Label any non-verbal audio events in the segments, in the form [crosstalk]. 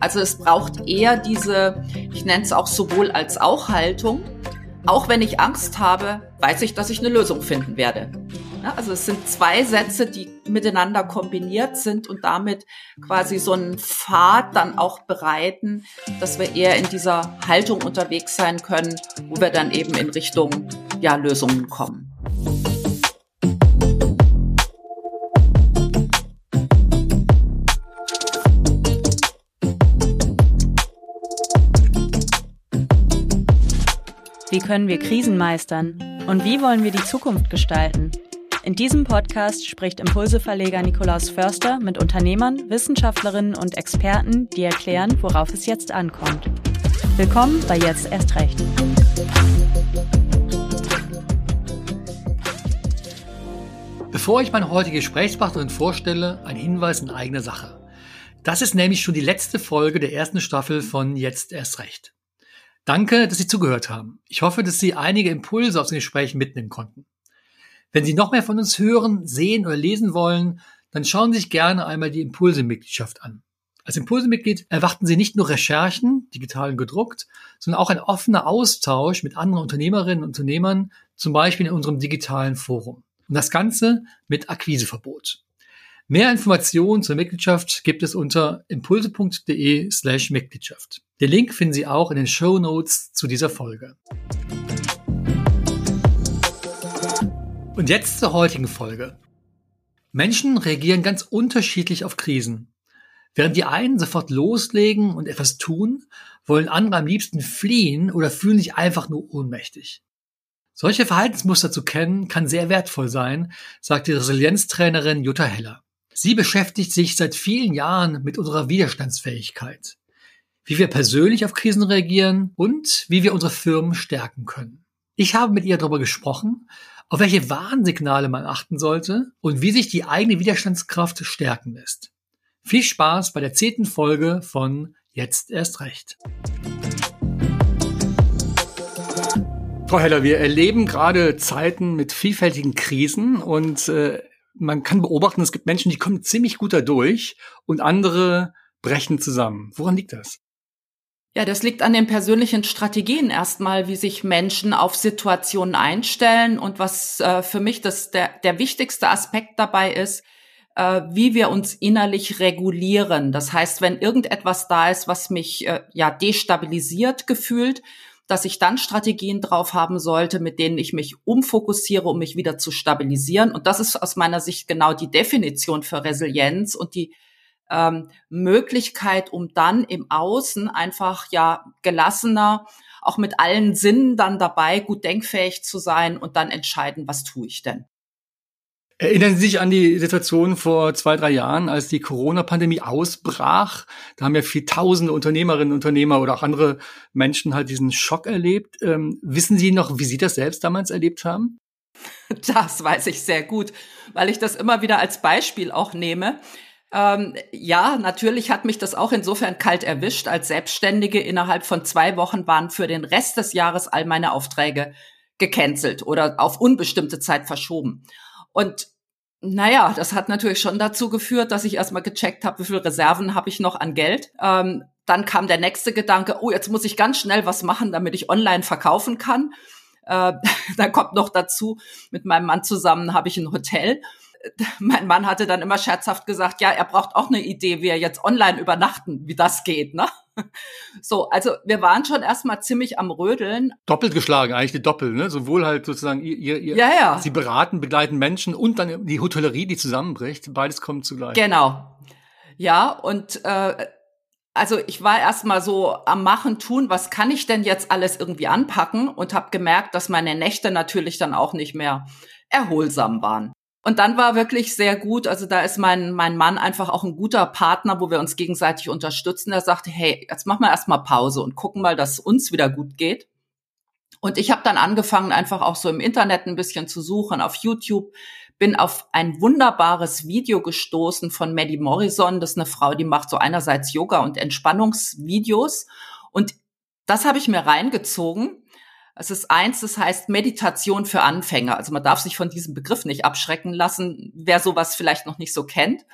Also es braucht eher diese, ich nenne es auch sowohl als auch Haltung. Auch wenn ich Angst habe, weiß ich, dass ich eine Lösung finden werde. Also es sind zwei Sätze, die miteinander kombiniert sind und damit quasi so einen Pfad dann auch bereiten, dass wir eher in dieser Haltung unterwegs sein können, wo wir dann eben in Richtung ja, Lösungen kommen. Wie können wir Krisen meistern? Und wie wollen wir die Zukunft gestalten? In diesem Podcast spricht Impulseverleger Nikolaus Förster mit Unternehmern, Wissenschaftlerinnen und Experten, die erklären, worauf es jetzt ankommt. Willkommen bei Jetzt erst recht. Bevor ich meine heutige Gesprächspartnerin vorstelle, ein Hinweis in eigener Sache. Das ist nämlich schon die letzte Folge der ersten Staffel von Jetzt erst recht. Danke, dass Sie zugehört haben. Ich hoffe, dass Sie einige Impulse aus den Gesprächen mitnehmen konnten. Wenn Sie noch mehr von uns hören, sehen oder lesen wollen, dann schauen Sie sich gerne einmal die Impulse-Mitgliedschaft an. Als Impulse-Mitglied erwarten Sie nicht nur Recherchen, digital und gedruckt, sondern auch ein offener Austausch mit anderen Unternehmerinnen und Unternehmern, zum Beispiel in unserem digitalen Forum. Und das Ganze mit Akquiseverbot. Mehr Informationen zur Mitgliedschaft gibt es unter impulse.de slash Mitgliedschaft. Den Link finden Sie auch in den Show Notes zu dieser Folge. Und jetzt zur heutigen Folge. Menschen reagieren ganz unterschiedlich auf Krisen. Während die einen sofort loslegen und etwas tun, wollen andere am liebsten fliehen oder fühlen sich einfach nur ohnmächtig. Solche Verhaltensmuster zu kennen, kann sehr wertvoll sein, sagt die Resilienztrainerin Jutta Heller. Sie beschäftigt sich seit vielen Jahren mit unserer Widerstandsfähigkeit, wie wir persönlich auf Krisen reagieren und wie wir unsere Firmen stärken können. Ich habe mit ihr darüber gesprochen, auf welche Warnsignale man achten sollte und wie sich die eigene Widerstandskraft stärken lässt. Viel Spaß bei der zehnten Folge von Jetzt erst recht. Frau Heller, wir erleben gerade Zeiten mit vielfältigen Krisen und äh, man kann beobachten, es gibt Menschen, die kommen ziemlich gut dadurch und andere brechen zusammen. Woran liegt das? Ja, das liegt an den persönlichen Strategien erstmal, wie sich Menschen auf Situationen einstellen und was äh, für mich das der, der wichtigste Aspekt dabei ist, äh, wie wir uns innerlich regulieren. Das heißt, wenn irgendetwas da ist, was mich äh, ja destabilisiert gefühlt, dass ich dann Strategien drauf haben sollte, mit denen ich mich umfokussiere, um mich wieder zu stabilisieren. Und das ist aus meiner Sicht genau die Definition für Resilienz und die ähm, Möglichkeit, um dann im Außen einfach ja gelassener, auch mit allen Sinnen dann dabei, gut denkfähig zu sein und dann entscheiden, was tue ich denn. Erinnern Sie sich an die Situation vor zwei, drei Jahren, als die Corona-Pandemie ausbrach? Da haben ja viel tausende Unternehmerinnen, Unternehmer oder auch andere Menschen halt diesen Schock erlebt. Ähm, wissen Sie noch, wie Sie das selbst damals erlebt haben? Das weiß ich sehr gut, weil ich das immer wieder als Beispiel auch nehme. Ähm, ja, natürlich hat mich das auch insofern kalt erwischt. Als Selbstständige innerhalb von zwei Wochen waren für den Rest des Jahres all meine Aufträge gecancelt oder auf unbestimmte Zeit verschoben. Und naja, das hat natürlich schon dazu geführt, dass ich erstmal gecheckt habe, wie viel Reserven habe ich noch an Geld. Ähm, dann kam der nächste Gedanke, oh, jetzt muss ich ganz schnell was machen, damit ich online verkaufen kann. Äh, [laughs] dann kommt noch dazu, mit meinem Mann zusammen habe ich ein Hotel [laughs] mein Mann hatte dann immer scherzhaft gesagt, ja, er braucht auch eine Idee, wie er jetzt online übernachten, wie das geht, ne? [laughs] So, also wir waren schon erstmal ziemlich am Rödeln. Doppelt geschlagen, eigentlich die Doppel, ne? Sowohl halt sozusagen ihr, ihr ja, ja. sie beraten, begleiten Menschen und dann die Hotellerie, die zusammenbricht. Beides kommt zugleich. Genau. Ja, und äh, also ich war erstmal so am Machen, tun, was kann ich denn jetzt alles irgendwie anpacken und habe gemerkt, dass meine Nächte natürlich dann auch nicht mehr erholsam waren. Und dann war wirklich sehr gut, also da ist mein, mein Mann einfach auch ein guter Partner, wo wir uns gegenseitig unterstützen. Er sagte, hey, jetzt machen wir erstmal Pause und gucken mal, dass uns wieder gut geht. Und ich habe dann angefangen, einfach auch so im Internet ein bisschen zu suchen, auf YouTube, bin auf ein wunderbares Video gestoßen von Maddie Morrison. Das ist eine Frau, die macht so einerseits Yoga und Entspannungsvideos. Und das habe ich mir reingezogen es ist eins, das heißt Meditation für Anfänger. Also man darf sich von diesem Begriff nicht abschrecken lassen, wer sowas vielleicht noch nicht so kennt.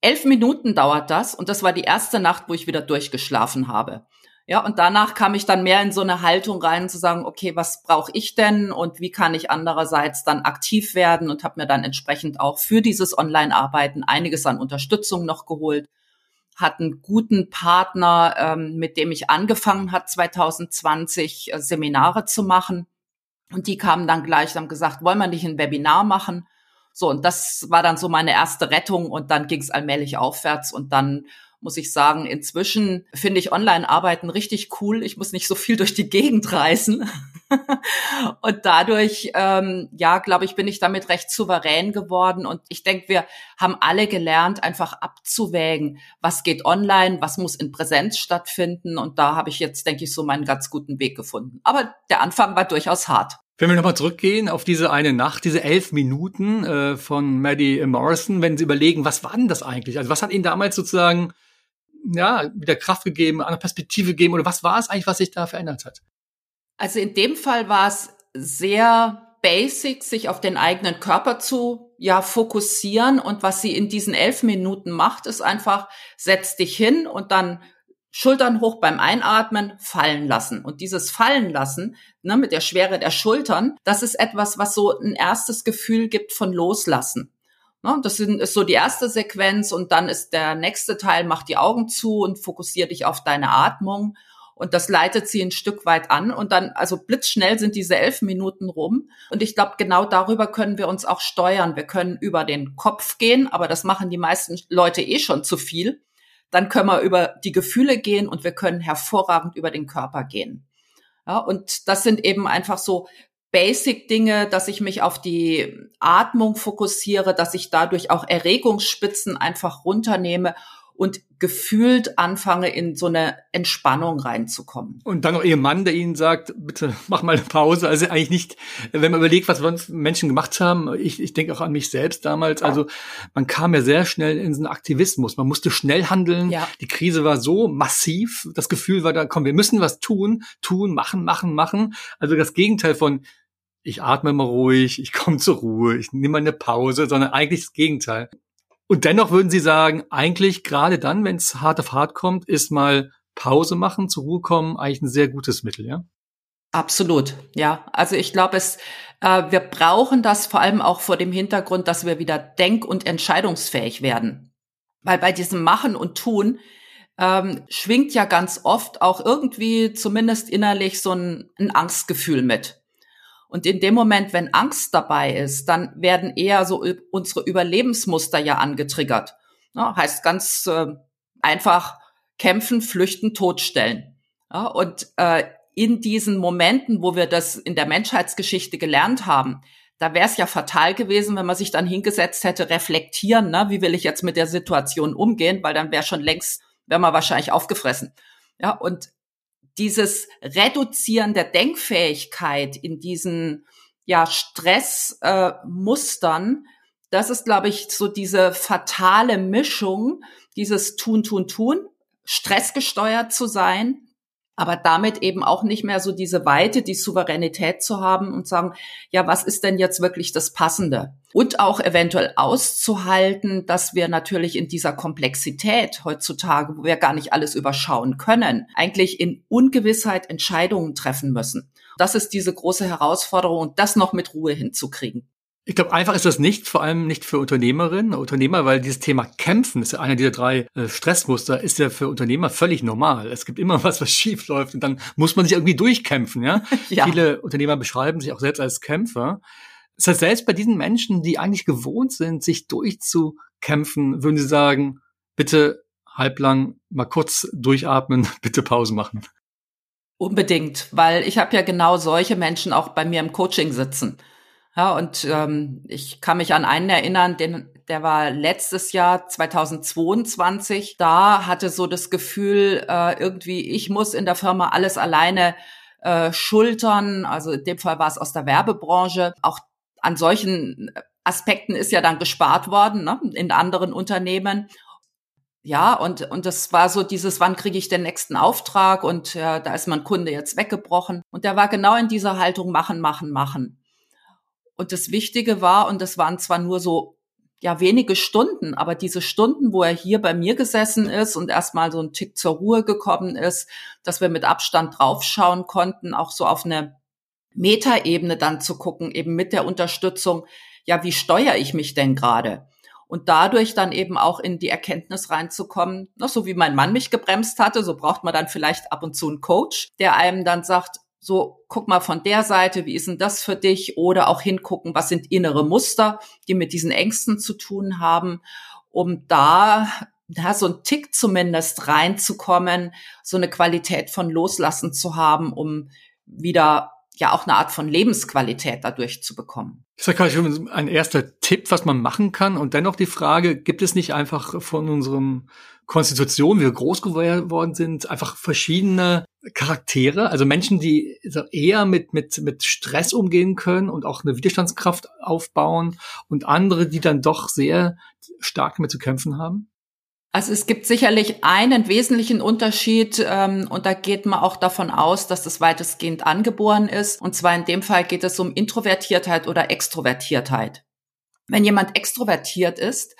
elf Minuten dauert das und das war die erste Nacht, wo ich wieder durchgeschlafen habe. Ja, und danach kam ich dann mehr in so eine Haltung rein, zu sagen, okay, was brauche ich denn und wie kann ich andererseits dann aktiv werden und habe mir dann entsprechend auch für dieses Online-Arbeiten einiges an Unterstützung noch geholt. Hat einen guten Partner, ähm, mit dem ich angefangen hat 2020 äh, Seminare zu machen. Und die kamen dann gleich, haben gesagt, wollen wir nicht ein Webinar machen? So, und das war dann so meine erste Rettung und dann ging es allmählich aufwärts und dann muss ich sagen, inzwischen finde ich Online-Arbeiten richtig cool. Ich muss nicht so viel durch die Gegend reisen. [laughs] und dadurch, ähm, ja, glaube ich, bin ich damit recht souverän geworden. Und ich denke, wir haben alle gelernt, einfach abzuwägen, was geht online, was muss in Präsenz stattfinden. Und da habe ich jetzt, denke ich, so meinen ganz guten Weg gefunden. Aber der Anfang war durchaus hart. Wenn wir nochmal zurückgehen auf diese eine Nacht, diese elf Minuten äh, von Maddie Morrison, wenn Sie überlegen, was war denn das eigentlich? Also was hat Ihnen damals sozusagen ja, wieder Kraft gegeben, eine Perspektive gegeben oder was war es eigentlich, was sich da verändert hat? Also in dem Fall war es sehr basic, sich auf den eigenen Körper zu ja fokussieren und was sie in diesen elf Minuten macht, ist einfach setz dich hin und dann Schultern hoch beim Einatmen, fallen lassen. Und dieses Fallen lassen, ne, mit der Schwere der Schultern, das ist etwas, was so ein erstes Gefühl gibt von Loslassen. Ne, das ist so die erste Sequenz und dann ist der nächste Teil, mach die Augen zu und fokussier dich auf deine Atmung. Und das leitet sie ein Stück weit an. Und dann, also blitzschnell sind diese elf Minuten rum. Und ich glaube, genau darüber können wir uns auch steuern. Wir können über den Kopf gehen, aber das machen die meisten Leute eh schon zu viel. Dann können wir über die Gefühle gehen und wir können hervorragend über den Körper gehen. Ja, und das sind eben einfach so Basic-Dinge, dass ich mich auf die Atmung fokussiere, dass ich dadurch auch Erregungsspitzen einfach runternehme und gefühlt anfange, in so eine Entspannung reinzukommen. Und dann noch Ihr Mann, der Ihnen sagt, bitte mach mal eine Pause. Also eigentlich nicht, wenn man überlegt, was sonst Menschen gemacht haben, ich, ich denke auch an mich selbst damals, also man kam ja sehr schnell in so einen Aktivismus. Man musste schnell handeln. Ja. Die Krise war so massiv. Das Gefühl war da, komm, wir müssen was tun, tun, machen, machen, machen. Also das Gegenteil von, ich atme mal ruhig, ich komme zur Ruhe, ich nehme mal eine Pause, sondern eigentlich das Gegenteil. Und dennoch würden Sie sagen, eigentlich gerade dann, wenn es hart auf hart kommt, ist mal Pause machen, zur Ruhe kommen, eigentlich ein sehr gutes Mittel, ja? Absolut, ja. Also ich glaube, es, äh, wir brauchen das vor allem auch vor dem Hintergrund, dass wir wieder denk- und entscheidungsfähig werden. Weil bei diesem Machen und Tun ähm, schwingt ja ganz oft auch irgendwie zumindest innerlich so ein, ein Angstgefühl mit. Und in dem Moment, wenn Angst dabei ist, dann werden eher so unsere Überlebensmuster ja angetriggert. Ja, heißt ganz äh, einfach kämpfen, flüchten, totstellen. Ja, und äh, in diesen Momenten, wo wir das in der Menschheitsgeschichte gelernt haben, da wäre es ja fatal gewesen, wenn man sich dann hingesetzt hätte, reflektieren, ne, wie will ich jetzt mit der Situation umgehen, weil dann wäre schon längst, wäre man wahrscheinlich aufgefressen. Ja, und dieses Reduzieren der Denkfähigkeit in diesen ja, Stressmustern, äh, das ist, glaube ich, so diese fatale Mischung, dieses Tun, Tun, Tun, stressgesteuert zu sein, aber damit eben auch nicht mehr so diese Weite, die Souveränität zu haben und sagen, ja, was ist denn jetzt wirklich das Passende? Und auch eventuell auszuhalten, dass wir natürlich in dieser Komplexität heutzutage, wo wir gar nicht alles überschauen können, eigentlich in Ungewissheit Entscheidungen treffen müssen. Das ist diese große Herausforderung und das noch mit Ruhe hinzukriegen. Ich glaube, einfach ist das nicht, vor allem nicht für Unternehmerinnen, Unternehmer, weil dieses Thema Kämpfen ist ja einer dieser drei äh, Stressmuster, ist ja für Unternehmer völlig normal. Es gibt immer [laughs] was, was schief läuft und dann muss man sich irgendwie durchkämpfen. Ja? [laughs] ja. Viele Unternehmer beschreiben sich auch selbst als Kämpfer. Das heißt, selbst bei diesen Menschen, die eigentlich gewohnt sind, sich durchzukämpfen, würden sie sagen, bitte halblang mal kurz durchatmen, [laughs] bitte Pause machen. Unbedingt, weil ich habe ja genau solche Menschen auch bei mir im Coaching sitzen ja, und ähm, ich kann mich an einen erinnern, den, der war letztes Jahr 2022. Da hatte so das Gefühl, äh, irgendwie, ich muss in der Firma alles alleine äh, schultern. Also in dem Fall war es aus der Werbebranche. Auch an solchen Aspekten ist ja dann gespart worden ne, in anderen Unternehmen. Ja, und, und das war so dieses, wann kriege ich den nächsten Auftrag? Und ja, da ist mein Kunde jetzt weggebrochen. Und der war genau in dieser Haltung machen, machen, machen. Und das Wichtige war, und das waren zwar nur so ja wenige Stunden, aber diese Stunden, wo er hier bei mir gesessen ist und erstmal so ein Tick zur Ruhe gekommen ist, dass wir mit Abstand draufschauen konnten, auch so auf eine Metaebene dann zu gucken, eben mit der Unterstützung, ja, wie steuere ich mich denn gerade? Und dadurch dann eben auch in die Erkenntnis reinzukommen, na, so wie mein Mann mich gebremst hatte, so braucht man dann vielleicht ab und zu einen Coach, der einem dann sagt, so, guck mal von der Seite, wie ist denn das für dich? Oder auch hingucken, was sind innere Muster, die mit diesen Ängsten zu tun haben, um da ja, so ein Tick zumindest reinzukommen, so eine Qualität von Loslassen zu haben, um wieder ja auch eine Art von Lebensqualität dadurch zu bekommen. Das ist ja schon ein erster Tipp, was man machen kann. Und dennoch die Frage, gibt es nicht einfach von unserem Konstitution, wie wir groß geworden sind, einfach verschiedene Charaktere, also Menschen, die eher mit, mit, mit Stress umgehen können und auch eine Widerstandskraft aufbauen und andere, die dann doch sehr stark damit zu kämpfen haben? Also es gibt sicherlich einen wesentlichen Unterschied ähm, und da geht man auch davon aus, dass das weitestgehend angeboren ist. Und zwar in dem Fall geht es um Introvertiertheit oder Extrovertiertheit. Wenn jemand extrovertiert ist,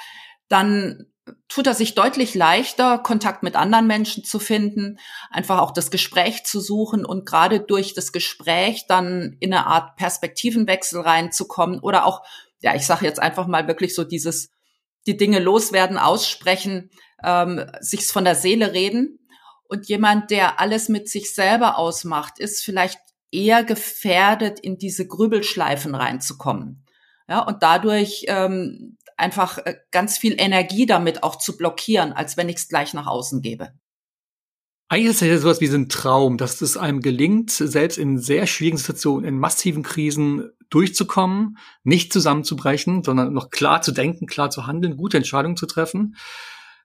dann tut er sich deutlich leichter, Kontakt mit anderen Menschen zu finden, einfach auch das Gespräch zu suchen und gerade durch das Gespräch dann in eine Art Perspektivenwechsel reinzukommen oder auch, ja, ich sage jetzt einfach mal wirklich so dieses die Dinge loswerden, aussprechen, ähm, sich's von der Seele reden. Und jemand, der alles mit sich selber ausmacht, ist vielleicht eher gefährdet, in diese Grübelschleifen reinzukommen. Ja, und dadurch ähm, einfach äh, ganz viel Energie damit auch zu blockieren, als wenn ich es gleich nach außen gebe. Eigentlich ist es ja sowas wie so ein Traum, dass es einem gelingt, selbst in sehr schwierigen Situationen, in massiven Krisen durchzukommen, nicht zusammenzubrechen, sondern noch klar zu denken, klar zu handeln, gute Entscheidungen zu treffen.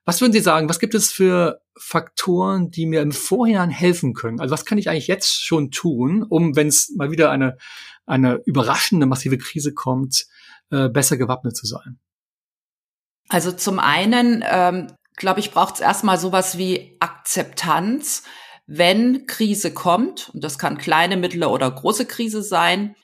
Was würden Sie sagen, was gibt es für Faktoren, die mir im Vorhinein helfen können? Also was kann ich eigentlich jetzt schon tun, um, wenn es mal wieder eine, eine überraschende massive Krise kommt, äh, besser gewappnet zu sein? Also zum einen, ähm, glaube ich, braucht es erstmal sowas wie Akzeptanz. Wenn Krise kommt, und das kann kleine, mittlere oder große Krise sein,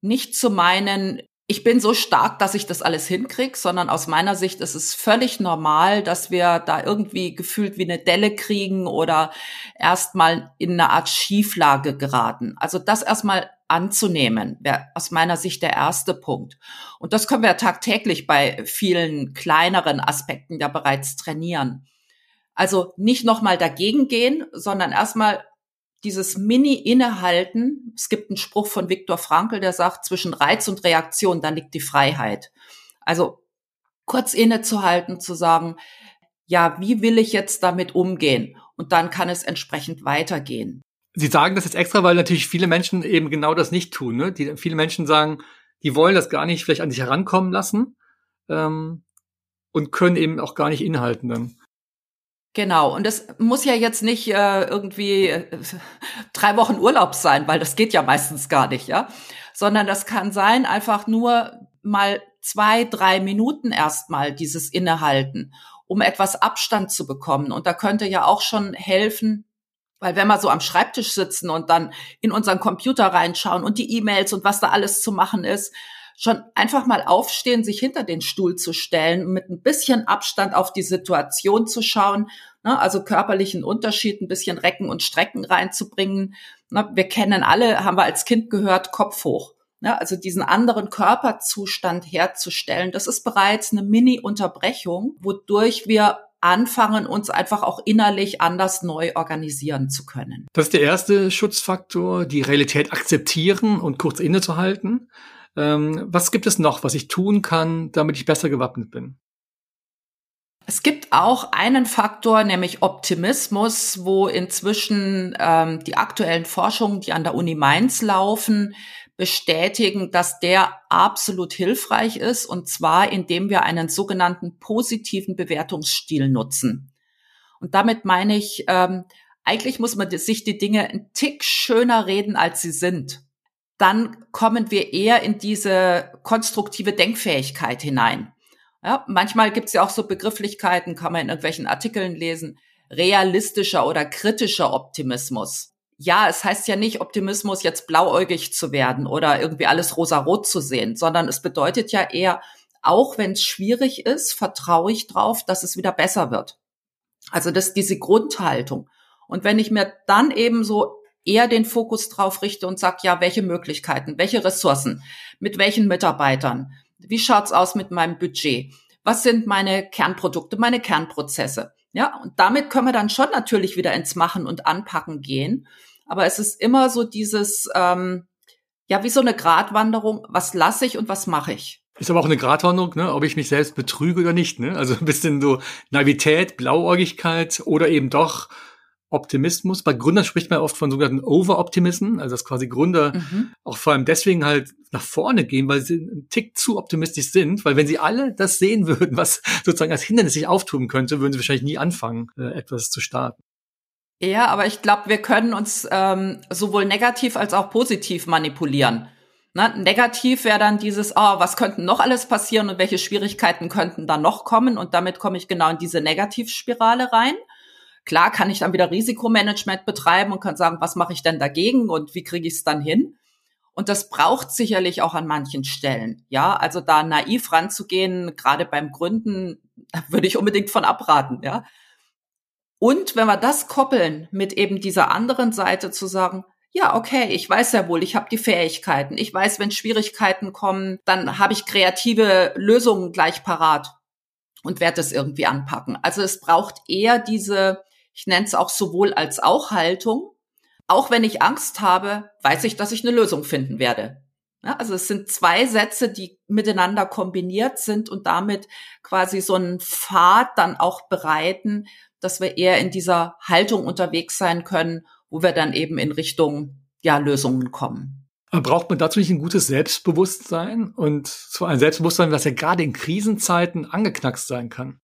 nicht zu meinen, ich bin so stark, dass ich das alles hinkrieg, sondern aus meiner Sicht ist es völlig normal, dass wir da irgendwie gefühlt wie eine Delle kriegen oder erstmal in eine Art Schieflage geraten. Also das erstmal anzunehmen, wäre aus meiner Sicht der erste Punkt. Und das können wir tagtäglich bei vielen kleineren Aspekten ja bereits trainieren. Also nicht nochmal dagegen gehen, sondern erstmal dieses Mini-Innehalten, es gibt einen Spruch von Viktor Frankl, der sagt, zwischen Reiz und Reaktion, da liegt die Freiheit. Also kurz innezuhalten, zu sagen, ja, wie will ich jetzt damit umgehen? Und dann kann es entsprechend weitergehen. Sie sagen das jetzt extra, weil natürlich viele Menschen eben genau das nicht tun. Ne? Die, viele Menschen sagen, die wollen das gar nicht vielleicht an sich herankommen lassen ähm, und können eben auch gar nicht inhalten dann. Genau, und es muss ja jetzt nicht äh, irgendwie äh, drei Wochen Urlaub sein, weil das geht ja meistens gar nicht, ja. Sondern das kann sein, einfach nur mal zwei, drei Minuten erstmal dieses Innehalten, um etwas Abstand zu bekommen. Und da könnte ja auch schon helfen, weil wenn wir so am Schreibtisch sitzen und dann in unseren Computer reinschauen und die E-Mails und was da alles zu machen ist, schon einfach mal aufstehen, sich hinter den Stuhl zu stellen, mit ein bisschen Abstand auf die Situation zu schauen, ne, also körperlichen Unterschied, ein bisschen Recken und Strecken reinzubringen. Ne, wir kennen alle, haben wir als Kind gehört, Kopf hoch. Ne, also diesen anderen Körperzustand herzustellen, das ist bereits eine Mini-Unterbrechung, wodurch wir anfangen, uns einfach auch innerlich anders neu organisieren zu können. Das ist der erste Schutzfaktor, die Realität akzeptieren und kurz innezuhalten. Ähm, was gibt es noch, was ich tun kann, damit ich besser gewappnet bin? Es gibt auch einen Faktor, nämlich Optimismus, wo inzwischen ähm, die aktuellen Forschungen, die an der Uni Mainz laufen, bestätigen, dass der absolut hilfreich ist, und zwar indem wir einen sogenannten positiven Bewertungsstil nutzen. Und damit meine ich, ähm, eigentlich muss man sich die Dinge ein Tick schöner reden, als sie sind dann kommen wir eher in diese konstruktive Denkfähigkeit hinein. Ja, manchmal gibt es ja auch so Begrifflichkeiten, kann man in irgendwelchen Artikeln lesen, realistischer oder kritischer Optimismus. Ja, es heißt ja nicht Optimismus jetzt blauäugig zu werden oder irgendwie alles rosarot zu sehen, sondern es bedeutet ja eher auch wenn es schwierig ist, vertraue ich drauf, dass es wieder besser wird. Also das ist diese Grundhaltung. Und wenn ich mir dann eben so eher den Fokus drauf richte und sage, ja, welche Möglichkeiten, welche Ressourcen, mit welchen Mitarbeitern, wie schaut's aus mit meinem Budget, was sind meine Kernprodukte, meine Kernprozesse. Ja, und damit können wir dann schon natürlich wieder ins Machen und Anpacken gehen. Aber es ist immer so dieses, ähm, ja, wie so eine Gratwanderung, was lasse ich und was mache ich. Ist aber auch eine Gratwanderung, ne, ob ich mich selbst betrüge oder nicht. Ne? Also [laughs] ein bisschen so Naivität, Blauäugigkeit oder eben doch Optimismus. Bei Gründern spricht man oft von sogenannten Over-Optimism, also dass quasi Gründer mhm. auch vor allem deswegen halt nach vorne gehen, weil sie einen Tick zu optimistisch sind, weil wenn sie alle das sehen würden, was sozusagen als Hindernis sich auftun könnte, würden sie wahrscheinlich nie anfangen, äh, etwas zu starten. Ja, aber ich glaube, wir können uns ähm, sowohl negativ als auch positiv manipulieren. Ne? Negativ wäre dann dieses, oh, was könnten noch alles passieren und welche Schwierigkeiten könnten da noch kommen? Und damit komme ich genau in diese Negativspirale rein. Klar kann ich dann wieder Risikomanagement betreiben und kann sagen, was mache ich denn dagegen und wie kriege ich es dann hin? Und das braucht sicherlich auch an manchen Stellen. Ja, also da naiv ranzugehen, gerade beim Gründen, würde ich unbedingt von abraten. Ja. Und wenn wir das koppeln mit eben dieser anderen Seite zu sagen, ja, okay, ich weiß ja wohl, ich habe die Fähigkeiten. Ich weiß, wenn Schwierigkeiten kommen, dann habe ich kreative Lösungen gleich parat und werde das irgendwie anpacken. Also es braucht eher diese ich nenne es auch sowohl als auch Haltung. Auch wenn ich Angst habe, weiß ich, dass ich eine Lösung finden werde. Ja, also es sind zwei Sätze, die miteinander kombiniert sind und damit quasi so einen Pfad dann auch bereiten, dass wir eher in dieser Haltung unterwegs sein können, wo wir dann eben in Richtung ja, Lösungen kommen. braucht man dazu nicht ein gutes Selbstbewusstsein und zwar ein Selbstbewusstsein, das ja gerade in Krisenzeiten angeknackst sein kann?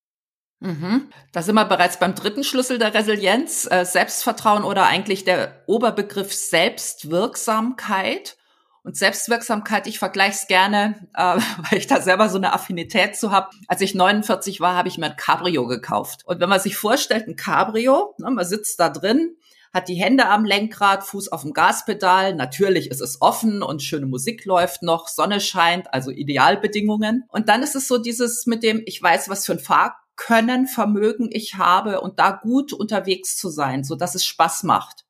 Mhm. Da sind wir bereits beim dritten Schlüssel der Resilienz, äh, Selbstvertrauen oder eigentlich der Oberbegriff Selbstwirksamkeit. Und Selbstwirksamkeit, ich vergleiche es gerne, äh, [laughs] weil ich da selber so eine Affinität zu habe. Als ich 49 war, habe ich mir ein Cabrio gekauft. Und wenn man sich vorstellt, ein Cabrio, ne, man sitzt da drin, hat die Hände am Lenkrad, Fuß auf dem Gaspedal. Natürlich ist es offen und schöne Musik läuft noch, Sonne scheint, also Idealbedingungen. Und dann ist es so dieses mit dem, ich weiß, was für ein Fahr können, Vermögen ich habe und da gut unterwegs zu sein, so dass es Spaß macht.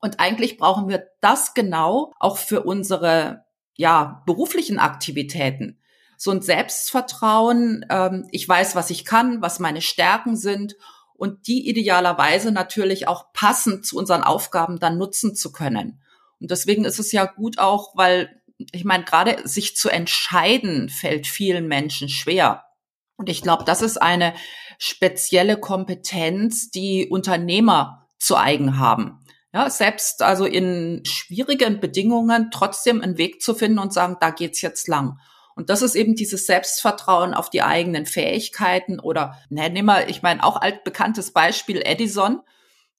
Und eigentlich brauchen wir das genau auch für unsere ja beruflichen Aktivitäten. So ein Selbstvertrauen, ähm, ich weiß, was ich kann, was meine Stärken sind und die idealerweise natürlich auch passend zu unseren Aufgaben dann nutzen zu können. Und deswegen ist es ja gut auch, weil ich meine, gerade sich zu entscheiden fällt vielen Menschen schwer. Und ich glaube, das ist eine spezielle Kompetenz, die Unternehmer zu eigen haben. Ja, selbst also in schwierigen Bedingungen trotzdem einen Weg zu finden und sagen, da geht's jetzt lang. Und das ist eben dieses Selbstvertrauen auf die eigenen Fähigkeiten oder, ne, nimm mal, ich meine, auch altbekanntes Beispiel Edison.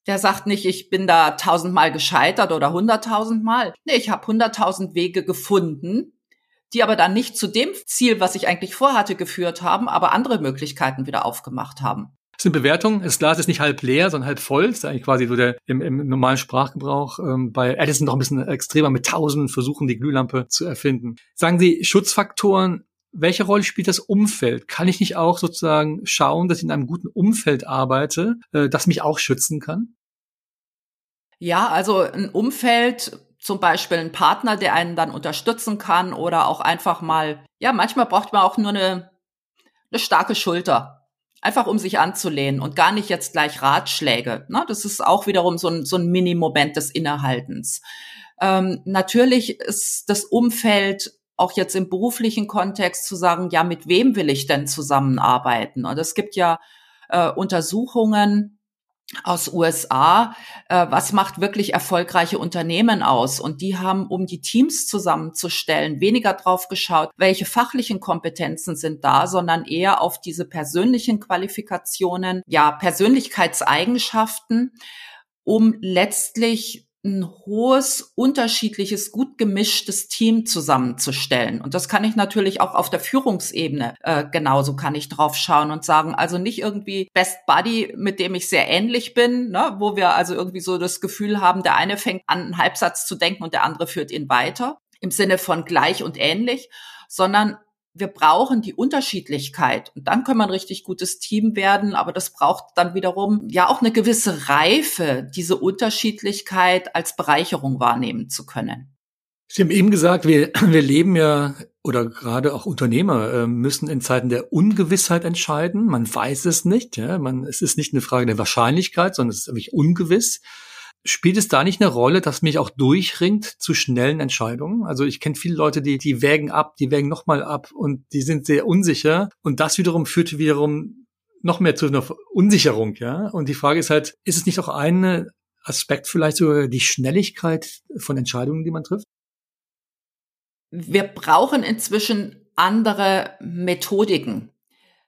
Der sagt nicht, ich bin da tausendmal gescheitert oder hunderttausendmal. Nee, ich habe hunderttausend Wege gefunden, die aber dann nicht zu dem Ziel, was ich eigentlich vorhatte, geführt haben, aber andere Möglichkeiten wieder aufgemacht haben. Das sind Bewertungen. Das Glas ist nicht halb leer, sondern halb voll. Das ist eigentlich quasi so der im, im normalen Sprachgebrauch. Ähm, bei Edison noch ein bisschen extremer mit tausenden Versuchen, die Glühlampe zu erfinden. Sagen Sie, Schutzfaktoren, welche Rolle spielt das Umfeld? Kann ich nicht auch sozusagen schauen, dass ich in einem guten Umfeld arbeite, äh, das mich auch schützen kann? Ja, also ein Umfeld zum Beispiel ein Partner, der einen dann unterstützen kann oder auch einfach mal, ja, manchmal braucht man auch nur eine, eine starke Schulter. Einfach um sich anzulehnen und gar nicht jetzt gleich Ratschläge. Ne? Das ist auch wiederum so ein, so ein Mini-Moment des Innehaltens. Ähm, natürlich ist das Umfeld auch jetzt im beruflichen Kontext zu sagen, ja, mit wem will ich denn zusammenarbeiten? Und es gibt ja äh, Untersuchungen, aus USA, äh, was macht wirklich erfolgreiche Unternehmen aus? Und die haben, um die Teams zusammenzustellen, weniger drauf geschaut, welche fachlichen Kompetenzen sind da, sondern eher auf diese persönlichen Qualifikationen, ja, Persönlichkeitseigenschaften, um letztlich ein hohes, unterschiedliches, gut gemischtes Team zusammenzustellen. Und das kann ich natürlich auch auf der Führungsebene äh, genauso kann ich drauf schauen und sagen, also nicht irgendwie Best Buddy, mit dem ich sehr ähnlich bin, ne, wo wir also irgendwie so das Gefühl haben, der eine fängt an, einen Halbsatz zu denken und der andere führt ihn weiter, im Sinne von gleich und ähnlich, sondern wir brauchen die Unterschiedlichkeit und dann können wir ein richtig gutes Team werden, aber das braucht dann wiederum ja auch eine gewisse Reife, diese Unterschiedlichkeit als Bereicherung wahrnehmen zu können. Sie haben eben gesagt, wir, [clears throat] wir leben ja oder gerade auch Unternehmer äh, müssen in Zeiten der Ungewissheit entscheiden. Man weiß es nicht. Ja? Man, es ist nicht eine Frage der Wahrscheinlichkeit, sondern es ist wirklich ungewiss. Spielt es da nicht eine Rolle, dass mich auch durchringt zu schnellen Entscheidungen? Also ich kenne viele Leute, die, die wägen ab, die wägen nochmal ab und die sind sehr unsicher. Und das wiederum führt wiederum noch mehr zu einer Unsicherung, ja. Und die Frage ist halt, ist es nicht auch ein Aspekt vielleicht sogar die Schnelligkeit von Entscheidungen, die man trifft? Wir brauchen inzwischen andere Methodiken.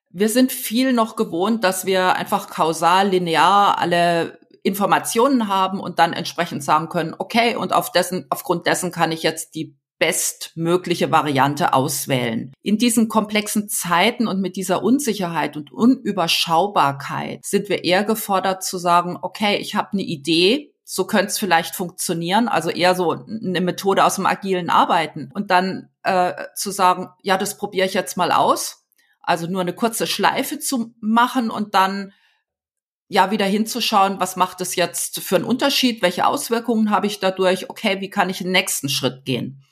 Wir sind viel noch gewohnt, dass wir einfach kausal, linear alle Informationen haben und dann entsprechend sagen können, okay, und auf dessen, aufgrund dessen kann ich jetzt die bestmögliche Variante auswählen. In diesen komplexen Zeiten und mit dieser Unsicherheit und Unüberschaubarkeit sind wir eher gefordert zu sagen, okay, ich habe eine Idee, so könnte es vielleicht funktionieren, also eher so eine Methode aus dem agilen Arbeiten und dann äh, zu sagen, ja, das probiere ich jetzt mal aus, also nur eine kurze Schleife zu machen und dann ja wieder hinzuschauen, was macht es jetzt für einen Unterschied, welche Auswirkungen habe ich dadurch, okay, wie kann ich den nächsten Schritt gehen.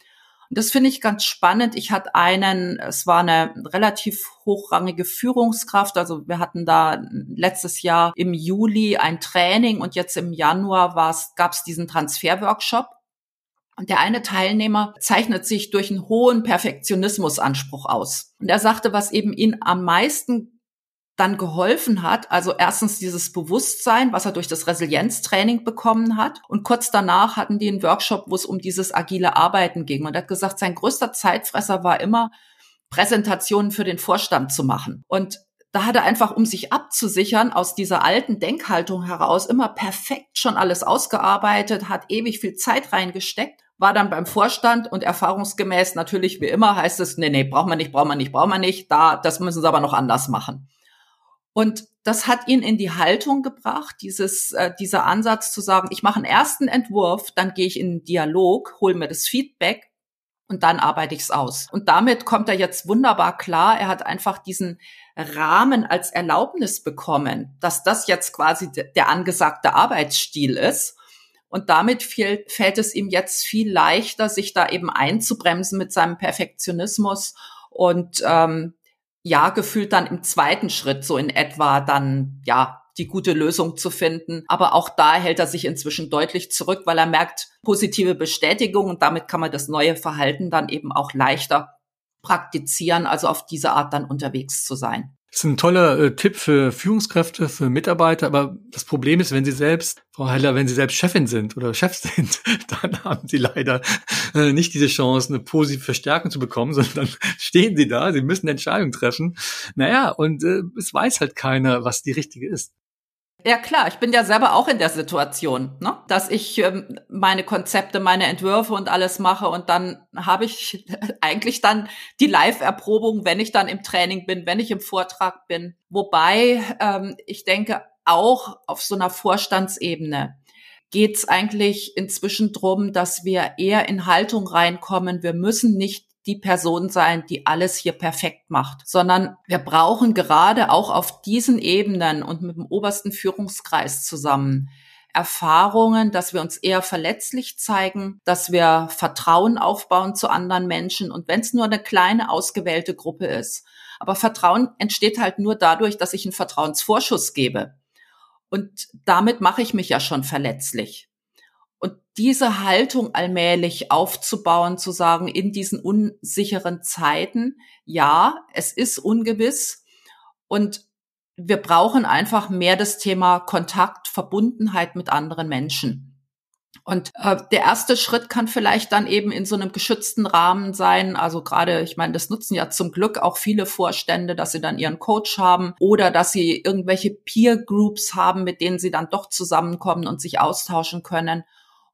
Und das finde ich ganz spannend. Ich hatte einen, es war eine relativ hochrangige Führungskraft, also wir hatten da letztes Jahr im Juli ein Training und jetzt im Januar gab es diesen Transferworkshop. Und der eine Teilnehmer zeichnet sich durch einen hohen Perfektionismusanspruch aus. Und er sagte, was eben ihn am meisten dann geholfen hat. Also erstens dieses Bewusstsein, was er durch das Resilienztraining bekommen hat. Und kurz danach hatten die einen Workshop, wo es um dieses agile Arbeiten ging. Und er hat gesagt, sein größter Zeitfresser war immer, Präsentationen für den Vorstand zu machen. Und da hat er einfach, um sich abzusichern, aus dieser alten Denkhaltung heraus immer perfekt schon alles ausgearbeitet, hat ewig viel Zeit reingesteckt, war dann beim Vorstand und erfahrungsgemäß natürlich wie immer heißt es, nee, nee, braucht man nicht, braucht man nicht, braucht man nicht, da, das müssen sie aber noch anders machen. Und das hat ihn in die Haltung gebracht, dieses, äh, dieser Ansatz zu sagen, ich mache einen ersten Entwurf, dann gehe ich in den Dialog, hole mir das Feedback und dann arbeite ich es aus. Und damit kommt er jetzt wunderbar klar. Er hat einfach diesen Rahmen als Erlaubnis bekommen, dass das jetzt quasi der angesagte Arbeitsstil ist. Und damit fällt, fällt es ihm jetzt viel leichter, sich da eben einzubremsen mit seinem Perfektionismus und ähm, ja, gefühlt dann im zweiten Schritt so in etwa dann, ja, die gute Lösung zu finden. Aber auch da hält er sich inzwischen deutlich zurück, weil er merkt positive Bestätigung und damit kann man das neue Verhalten dann eben auch leichter praktizieren, also auf diese Art dann unterwegs zu sein. Das ist ein toller äh, Tipp für Führungskräfte, für Mitarbeiter, aber das Problem ist, wenn Sie selbst, Frau Heller, wenn Sie selbst Chefin sind oder Chef [laughs] sind, dann haben Sie leider äh, nicht diese Chance, eine positive Verstärkung zu bekommen, [laughs] sondern dann stehen Sie da, Sie müssen Entscheidungen treffen. Naja, und äh, es weiß halt keiner, was die richtige ist. Ja klar, ich bin ja selber auch in der Situation, ne? dass ich ähm, meine Konzepte, meine Entwürfe und alles mache und dann habe ich [laughs] eigentlich dann die Live-Erprobung, wenn ich dann im Training bin, wenn ich im Vortrag bin. Wobei ähm, ich denke, auch auf so einer Vorstandsebene geht es eigentlich inzwischen drum, dass wir eher in Haltung reinkommen. Wir müssen nicht die Person sein, die alles hier perfekt macht, sondern wir brauchen gerade auch auf diesen Ebenen und mit dem obersten Führungskreis zusammen Erfahrungen, dass wir uns eher verletzlich zeigen, dass wir Vertrauen aufbauen zu anderen Menschen und wenn es nur eine kleine ausgewählte Gruppe ist. Aber Vertrauen entsteht halt nur dadurch, dass ich einen Vertrauensvorschuss gebe. Und damit mache ich mich ja schon verletzlich. Diese Haltung allmählich aufzubauen, zu sagen, in diesen unsicheren Zeiten, ja, es ist ungewiss und wir brauchen einfach mehr das Thema Kontakt, Verbundenheit mit anderen Menschen. Und äh, der erste Schritt kann vielleicht dann eben in so einem geschützten Rahmen sein. Also gerade, ich meine, das nutzen ja zum Glück auch viele Vorstände, dass sie dann ihren Coach haben oder dass sie irgendwelche Peer Groups haben, mit denen sie dann doch zusammenkommen und sich austauschen können.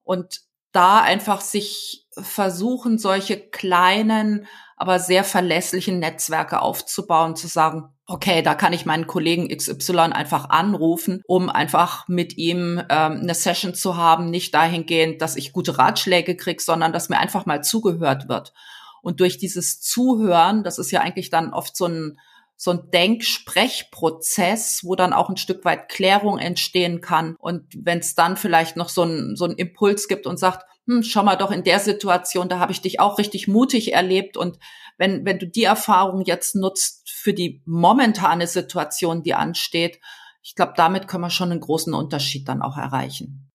Und da einfach sich versuchen, solche kleinen, aber sehr verlässlichen Netzwerke aufzubauen, zu sagen, okay, da kann ich meinen Kollegen XY einfach anrufen, um einfach mit ihm ähm, eine Session zu haben, nicht dahingehend, dass ich gute Ratschläge kriege, sondern dass mir einfach mal zugehört wird. Und durch dieses Zuhören, das ist ja eigentlich dann oft so ein, so ein Denksprechprozess, wo dann auch ein Stück weit Klärung entstehen kann. Und wenn es dann vielleicht noch so ein, so ein Impuls gibt und sagt, hm, schau mal doch in der Situation, da habe ich dich auch richtig mutig erlebt. Und wenn, wenn du die Erfahrung jetzt nutzt für die momentane Situation, die ansteht, ich glaube, damit können wir schon einen großen Unterschied dann auch erreichen.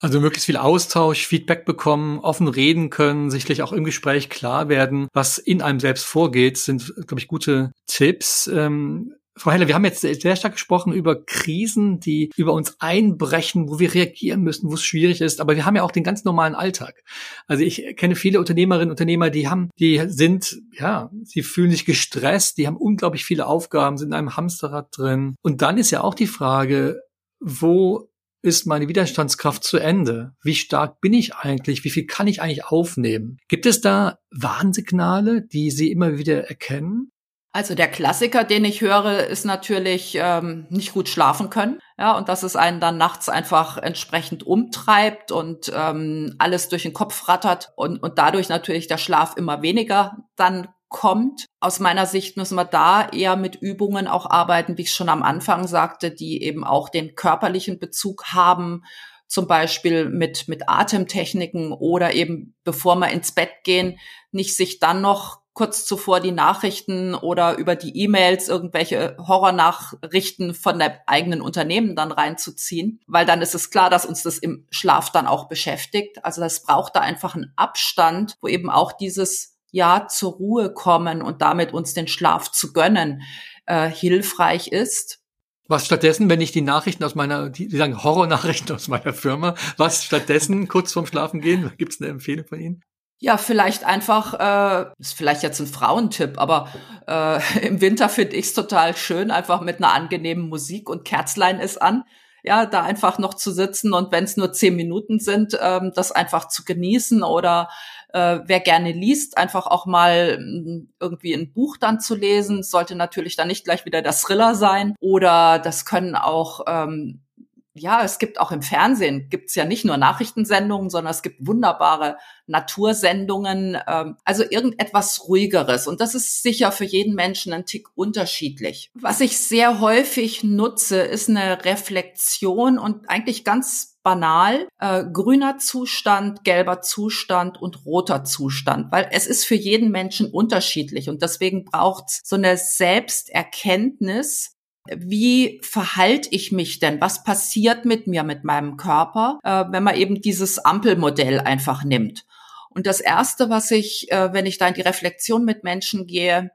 Also möglichst viel Austausch, Feedback bekommen, offen reden können, sicherlich auch im Gespräch klar werden, was in einem selbst vorgeht, sind, glaube ich, gute Tipps. Ähm, Frau Heller, wir haben jetzt sehr stark gesprochen über Krisen, die über uns einbrechen, wo wir reagieren müssen, wo es schwierig ist. Aber wir haben ja auch den ganz normalen Alltag. Also ich kenne viele Unternehmerinnen und Unternehmer, die haben, die sind, ja, sie fühlen sich gestresst, die haben unglaublich viele Aufgaben, sind in einem Hamsterrad drin. Und dann ist ja auch die Frage, wo ist meine Widerstandskraft zu Ende? Wie stark bin ich eigentlich? Wie viel kann ich eigentlich aufnehmen? Gibt es da Warnsignale, die Sie immer wieder erkennen? Also der Klassiker, den ich höre, ist natürlich ähm, nicht gut schlafen können. Ja, und dass es einen dann nachts einfach entsprechend umtreibt und ähm, alles durch den Kopf rattert und, und dadurch natürlich der Schlaf immer weniger dann kommt. Aus meiner Sicht müssen wir da eher mit Übungen auch arbeiten, wie ich schon am Anfang sagte, die eben auch den körperlichen Bezug haben, zum Beispiel mit, mit Atemtechniken oder eben bevor wir ins Bett gehen, nicht sich dann noch kurz zuvor die Nachrichten oder über die E-Mails irgendwelche Horrornachrichten von der eigenen Unternehmen dann reinzuziehen, weil dann ist es klar, dass uns das im Schlaf dann auch beschäftigt. Also das braucht da einfach einen Abstand, wo eben auch dieses ja zur Ruhe kommen und damit uns den Schlaf zu gönnen, äh, hilfreich ist. Was stattdessen, wenn ich die Nachrichten aus meiner, die, die sagen Horror-Nachrichten aus meiner Firma, was stattdessen [laughs] kurz vorm Schlafen gehen? Gibt es eine Empfehlung von Ihnen? Ja, vielleicht einfach, äh, ist vielleicht jetzt ein Frauentipp, aber äh, [laughs] im Winter finde ich es total schön, einfach mit einer angenehmen Musik und Kerzlein ist an ja, da einfach noch zu sitzen und wenn es nur zehn Minuten sind, ähm, das einfach zu genießen oder äh, wer gerne liest, einfach auch mal mm, irgendwie ein Buch dann zu lesen. Es sollte natürlich dann nicht gleich wieder das Thriller sein oder das können auch ähm, ja, es gibt auch im Fernsehen, gibt's ja nicht nur Nachrichtensendungen, sondern es gibt wunderbare Natursendungen, ähm, also irgendetwas Ruhigeres. Und das ist sicher für jeden Menschen ein Tick unterschiedlich. Was ich sehr häufig nutze, ist eine Reflexion und eigentlich ganz banal äh, grüner Zustand, gelber Zustand und roter Zustand, weil es ist für jeden Menschen unterschiedlich und deswegen braucht's so eine Selbsterkenntnis, wie verhalte ich mich denn? Was passiert mit mir, mit meinem Körper, äh, wenn man eben dieses Ampelmodell einfach nimmt? Und das Erste, was ich, äh, wenn ich da in die Reflexion mit Menschen gehe,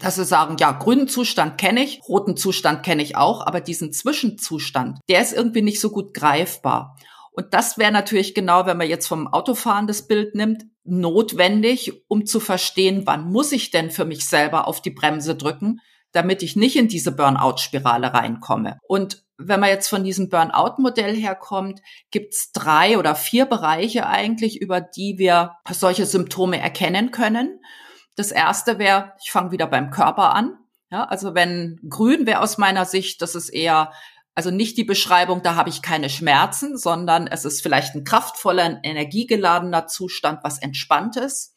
dass sie sagen, ja, grünen Zustand kenne ich, roten Zustand kenne ich auch, aber diesen Zwischenzustand, der ist irgendwie nicht so gut greifbar. Und das wäre natürlich genau, wenn man jetzt vom Autofahren das Bild nimmt, notwendig, um zu verstehen, wann muss ich denn für mich selber auf die Bremse drücken, damit ich nicht in diese Burnout-Spirale reinkomme. Und wenn man jetzt von diesem Burnout-Modell herkommt, gibt's drei oder vier Bereiche eigentlich, über die wir solche Symptome erkennen können. Das erste wäre, ich fange wieder beim Körper an. Ja, also wenn grün wäre aus meiner Sicht, das ist eher also nicht die Beschreibung, da habe ich keine Schmerzen, sondern es ist vielleicht ein kraftvoller, energiegeladener Zustand, was entspannt ist.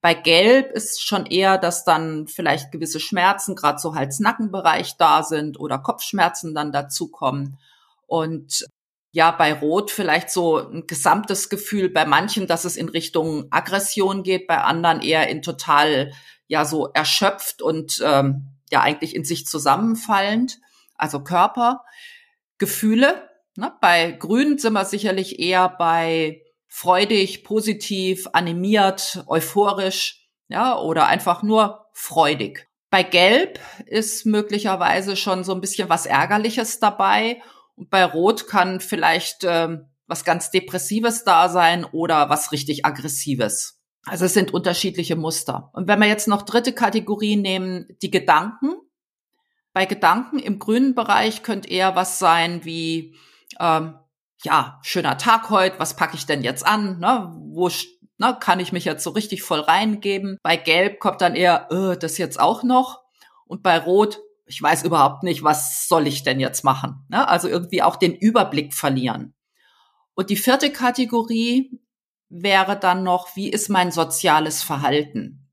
Bei Gelb ist schon eher, dass dann vielleicht gewisse Schmerzen, gerade so Hals-Nackenbereich da sind oder Kopfschmerzen dann dazukommen. Und ja, bei Rot vielleicht so ein gesamtes Gefühl, bei manchen, dass es in Richtung Aggression geht, bei anderen eher in total, ja, so erschöpft und ähm, ja, eigentlich in sich zusammenfallend, also Körper. Gefühle, ne? bei Grün sind wir sicherlich eher bei freudig, positiv, animiert, euphorisch, ja, oder einfach nur freudig. Bei Gelb ist möglicherweise schon so ein bisschen was Ärgerliches dabei und bei Rot kann vielleicht äh, was ganz Depressives da sein oder was richtig Aggressives. Also es sind unterschiedliche Muster. Und wenn wir jetzt noch dritte Kategorie nehmen, die Gedanken. Bei Gedanken im grünen Bereich könnte eher was sein wie ähm, ja, schöner Tag heute, was packe ich denn jetzt an? Ne? Wo ne, kann ich mich jetzt so richtig voll reingeben? Bei Gelb kommt dann eher, äh, das jetzt auch noch. Und bei Rot, ich weiß überhaupt nicht, was soll ich denn jetzt machen? Ne? Also irgendwie auch den Überblick verlieren. Und die vierte Kategorie wäre dann noch, wie ist mein soziales Verhalten?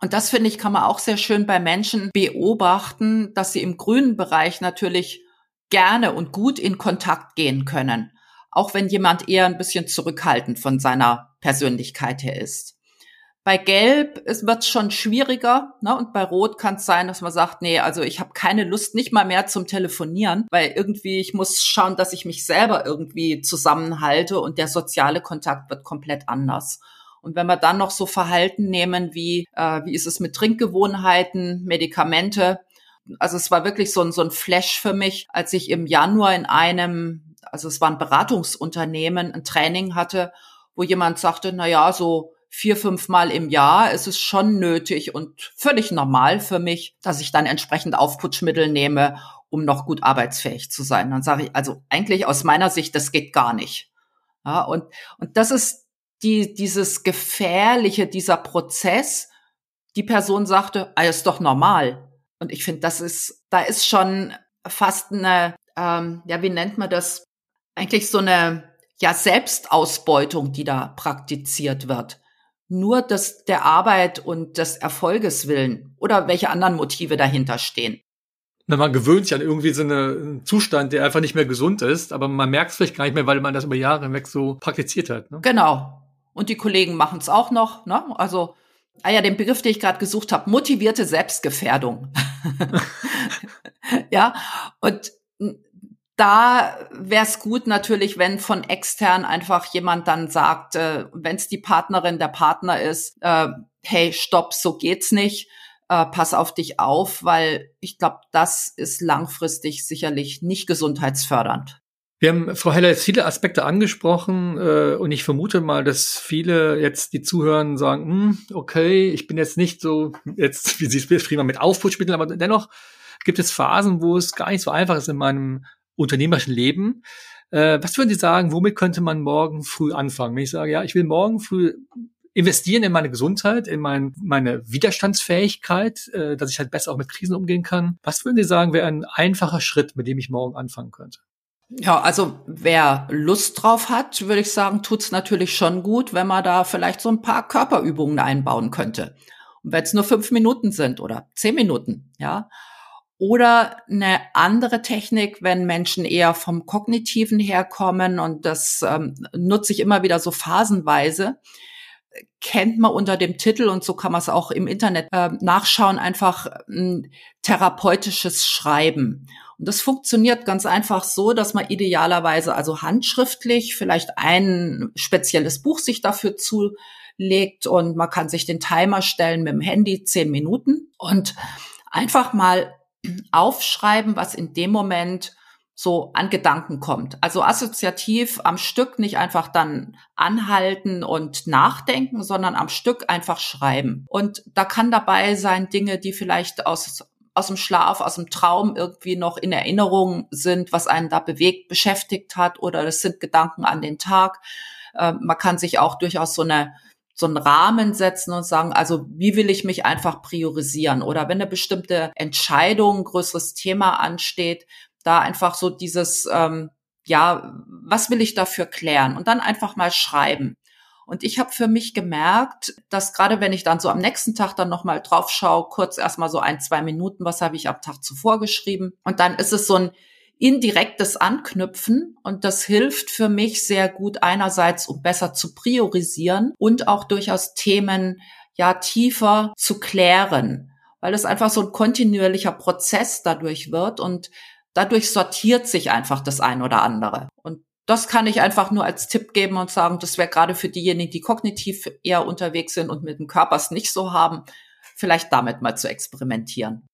Und das finde ich, kann man auch sehr schön bei Menschen beobachten, dass sie im grünen Bereich natürlich gerne und gut in Kontakt gehen können, auch wenn jemand eher ein bisschen zurückhaltend von seiner Persönlichkeit her ist. Bei Gelb es schon schwieriger, ne? Und bei Rot kann es sein, dass man sagt, nee, also ich habe keine Lust, nicht mal mehr zum Telefonieren, weil irgendwie ich muss schauen, dass ich mich selber irgendwie zusammenhalte und der soziale Kontakt wird komplett anders. Und wenn wir dann noch so Verhalten nehmen wie, äh, wie ist es mit Trinkgewohnheiten, Medikamente, also es war wirklich so ein, so ein Flash für mich, als ich im Januar in einem, also es war ein Beratungsunternehmen, ein Training hatte, wo jemand sagte, na ja, so vier, fünf Mal im Jahr ist es schon nötig und völlig normal für mich, dass ich dann entsprechend Aufputschmittel nehme, um noch gut arbeitsfähig zu sein. Dann sage ich, also eigentlich aus meiner Sicht, das geht gar nicht. Ja, und, und das ist die, dieses Gefährliche, dieser Prozess. Die Person sagte, ah, ist doch normal. Und ich finde, das ist, da ist schon fast eine, ähm, ja, wie nennt man das? Eigentlich so eine, ja, Selbstausbeutung, die da praktiziert wird nur das der Arbeit und des Erfolges willen oder welche anderen Motive dahinter stehen. Na, man gewöhnt sich an irgendwie so einen Zustand, der einfach nicht mehr gesund ist, aber man merkt es vielleicht gar nicht mehr, weil man das über Jahre hinweg so praktiziert hat. Ne? Genau. Und die Kollegen machen es auch noch. Ne? Also, ah ja, den Begriff, den ich gerade gesucht habe, motivierte Selbstgefährdung. [laughs] ja, und da wäre es gut natürlich, wenn von extern einfach jemand dann sagt, äh, wenn es die Partnerin, der Partner ist, äh, hey, stopp, so geht's nicht, äh, pass auf dich auf, weil ich glaube, das ist langfristig sicherlich nicht gesundheitsfördernd. Wir haben, Frau Heller, jetzt viele Aspekte angesprochen äh, und ich vermute mal, dass viele jetzt, die zuhören, sagen, hm, okay, ich bin jetzt nicht so, jetzt, [laughs] wie Sie es beschrieben haben, mit Aufputschmitteln, aber dennoch gibt es Phasen, wo es gar nicht so einfach ist in meinem unternehmerischen Leben. Äh, was würden Sie sagen, womit könnte man morgen früh anfangen? Wenn ich sage, ja, ich will morgen früh investieren in meine Gesundheit, in mein, meine Widerstandsfähigkeit, äh, dass ich halt besser auch mit Krisen umgehen kann. Was würden Sie sagen, wäre ein einfacher Schritt, mit dem ich morgen anfangen könnte? Ja, also wer Lust drauf hat, würde ich sagen, tut's natürlich schon gut, wenn man da vielleicht so ein paar Körperübungen einbauen könnte. Und wenn es nur fünf Minuten sind oder zehn Minuten, ja. Oder eine andere Technik, wenn Menschen eher vom Kognitiven herkommen und das ähm, nutze ich immer wieder so phasenweise, kennt man unter dem Titel und so kann man es auch im Internet äh, nachschauen, einfach ein therapeutisches Schreiben. Und das funktioniert ganz einfach so, dass man idealerweise also handschriftlich vielleicht ein spezielles Buch sich dafür zulegt und man kann sich den Timer stellen mit dem Handy, zehn Minuten und einfach mal aufschreiben, was in dem Moment so an Gedanken kommt. Also assoziativ am Stück nicht einfach dann anhalten und nachdenken, sondern am Stück einfach schreiben. Und da kann dabei sein Dinge, die vielleicht aus aus dem Schlaf, aus dem Traum irgendwie noch in Erinnerung sind, was einen da bewegt, beschäftigt hat, oder das sind Gedanken an den Tag. Äh, man kann sich auch durchaus so eine so einen Rahmen setzen und sagen, also wie will ich mich einfach priorisieren? Oder wenn eine bestimmte Entscheidung, ein größeres Thema ansteht, da einfach so dieses, ähm, ja, was will ich dafür klären? Und dann einfach mal schreiben. Und ich habe für mich gemerkt, dass gerade wenn ich dann so am nächsten Tag dann nochmal drauf schaue, kurz erstmal so ein, zwei Minuten, was habe ich am Tag zuvor geschrieben? Und dann ist es so ein indirektes Anknüpfen und das hilft für mich sehr gut einerseits, um besser zu priorisieren und auch durchaus Themen ja tiefer zu klären, weil es einfach so ein kontinuierlicher Prozess dadurch wird und dadurch sortiert sich einfach das ein oder andere. Und das kann ich einfach nur als Tipp geben und sagen, das wäre gerade für diejenigen, die kognitiv eher unterwegs sind und mit dem Körper es nicht so haben, vielleicht damit mal zu experimentieren.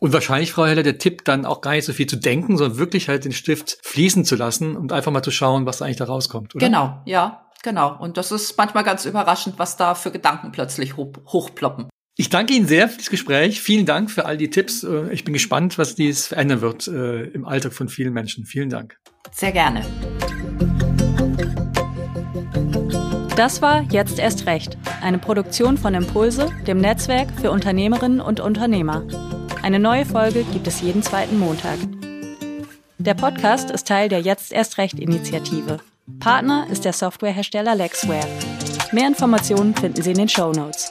Und wahrscheinlich, Frau Heller, der Tipp dann auch gar nicht so viel zu denken, sondern wirklich halt den Stift fließen zu lassen und einfach mal zu schauen, was eigentlich da rauskommt, oder? Genau, ja, genau. Und das ist manchmal ganz überraschend, was da für Gedanken plötzlich hoch, hochploppen. Ich danke Ihnen sehr für das Gespräch. Vielen Dank für all die Tipps. Äh, ich bin gespannt, was dies verändern wird äh, im Alltag von vielen Menschen. Vielen Dank. Sehr gerne. Das war Jetzt erst recht, eine Produktion von Impulse, dem Netzwerk für Unternehmerinnen und Unternehmer. Eine neue Folge gibt es jeden zweiten Montag. Der Podcast ist Teil der Jetzt erst recht Initiative. Partner ist der Softwarehersteller Lexware. Mehr Informationen finden Sie in den Show Notes.